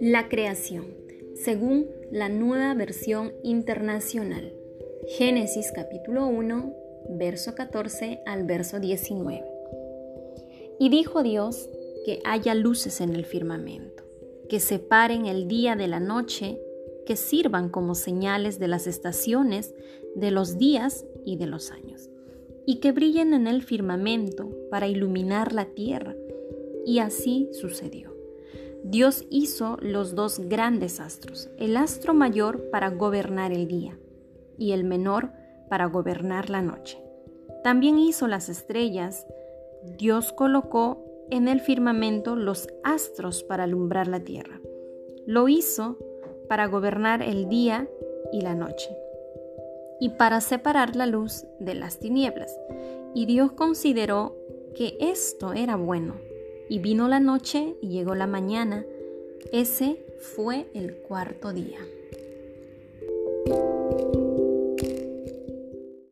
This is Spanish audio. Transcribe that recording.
La creación, según la nueva versión internacional. Génesis capítulo 1, verso 14 al verso 19. Y dijo Dios que haya luces en el firmamento, que separen el día de la noche, que sirvan como señales de las estaciones, de los días y de los años, y que brillen en el firmamento para iluminar la tierra. Y así sucedió. Dios hizo los dos grandes astros, el astro mayor para gobernar el día y el menor para gobernar la noche. También hizo las estrellas. Dios colocó en el firmamento los astros para alumbrar la tierra. Lo hizo para gobernar el día y la noche y para separar la luz de las tinieblas. Y Dios consideró que esto era bueno. Y vino la noche y llegó la mañana. Ese fue el cuarto día.